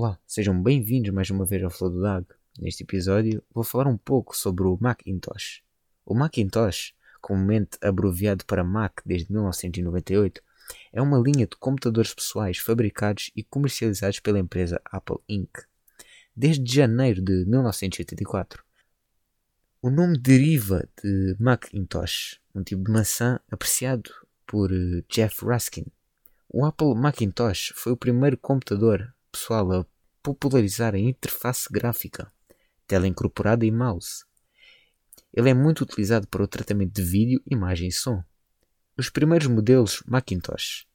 Olá, sejam bem-vindos mais uma vez ao Flow do DAG. Neste episódio vou falar um pouco sobre o Macintosh. O Macintosh, comumente abreviado para Mac desde 1998, é uma linha de computadores pessoais fabricados e comercializados pela empresa Apple Inc. desde janeiro de 1984. O nome deriva de Macintosh, um tipo de maçã apreciado por eh, Jeff Raskin. O Apple Macintosh foi o primeiro computador pessoal a popularizar a interface gráfica, tela incorporada e mouse. Ele é muito utilizado para o tratamento de vídeo, imagem e som. Os primeiros modelos Macintosh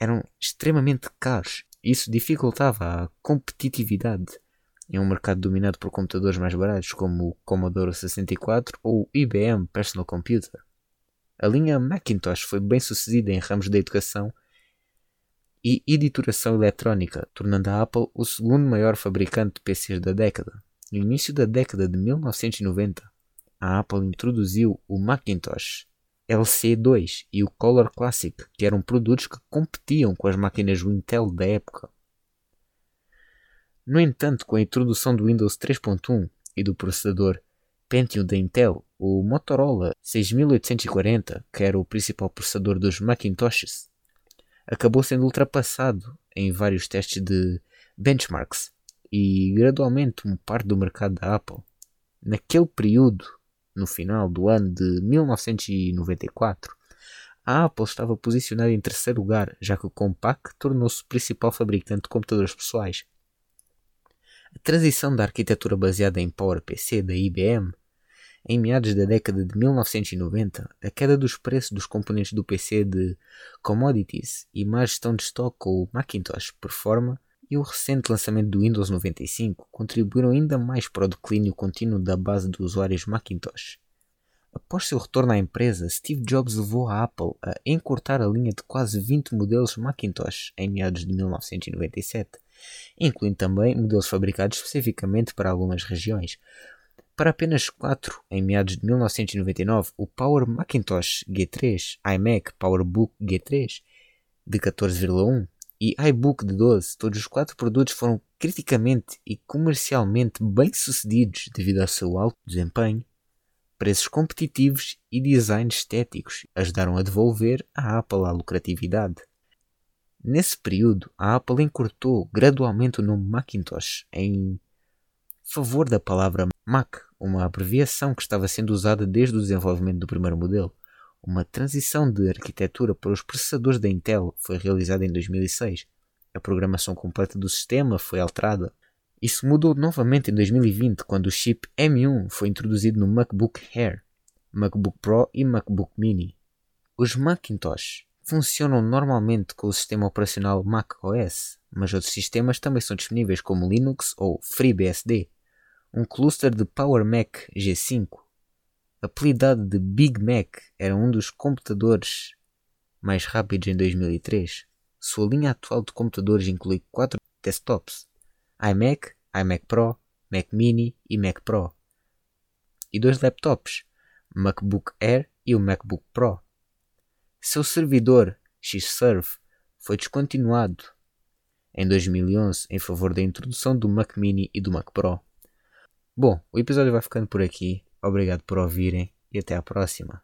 eram extremamente caros e isso dificultava a competitividade em um mercado dominado por computadores mais baratos como o Commodore 64 ou o IBM Personal Computer. A linha Macintosh foi bem sucedida em ramos da educação e editoração eletrónica, tornando a Apple o segundo maior fabricante de PCs da década. No início da década de 1990, a Apple introduziu o Macintosh LC2 e o Color Classic, que eram produtos que competiam com as máquinas Intel da época. No entanto, com a introdução do Windows 3.1 e do processador Pentium da Intel, o Motorola 6840, que era o principal processador dos Macintoshes, acabou sendo ultrapassado em vários testes de benchmarks e gradualmente uma parte do mercado da Apple. Naquele período, no final do ano de 1994, a Apple estava posicionada em terceiro lugar, já que o Compaq tornou-se o principal fabricante de computadores pessoais. A transição da arquitetura baseada em PowerPC da IBM em meados da década de 1990, a queda dos preços dos componentes do PC de commodities e má gestão de estoque com o Macintosh Performa e o recente lançamento do Windows 95 contribuíram ainda mais para o declínio contínuo da base de usuários Macintosh. Após seu retorno à empresa, Steve Jobs levou a Apple a encurtar a linha de quase 20 modelos Macintosh em meados de 1997, incluindo também modelos fabricados especificamente para algumas regiões, para apenas 4 em meados de 1999, o Power Macintosh G3, iMac PowerBook G3 de 14,1 e iBook de 12, todos os quatro produtos foram criticamente e comercialmente bem sucedidos devido ao seu alto desempenho, preços competitivos e designs estéticos ajudaram a devolver à Apple a lucratividade. Nesse período, a Apple encurtou gradualmente o nome Macintosh em favor da palavra Mac, uma abreviação que estava sendo usada desde o desenvolvimento do primeiro modelo. Uma transição de arquitetura para os processadores da Intel foi realizada em 2006. A programação completa do sistema foi alterada. Isso mudou novamente em 2020, quando o chip M1 foi introduzido no MacBook Air, MacBook Pro e MacBook Mini. Os Macintosh funcionam normalmente com o sistema operacional Mac OS, mas outros sistemas também são disponíveis como Linux ou FreeBSD um cluster de Power Mac G5. Apelidado de Big Mac, era um dos computadores mais rápidos em 2003. Sua linha atual de computadores inclui quatro desktops: iMac, iMac Pro, Mac Mini e Mac Pro, e dois laptops, MacBook Air e o MacBook Pro. Seu servidor Xserve foi descontinuado em 2011 em favor da introdução do Mac Mini e do Mac Pro. Bom, o episódio vai ficando por aqui. Obrigado por ouvirem e até à próxima.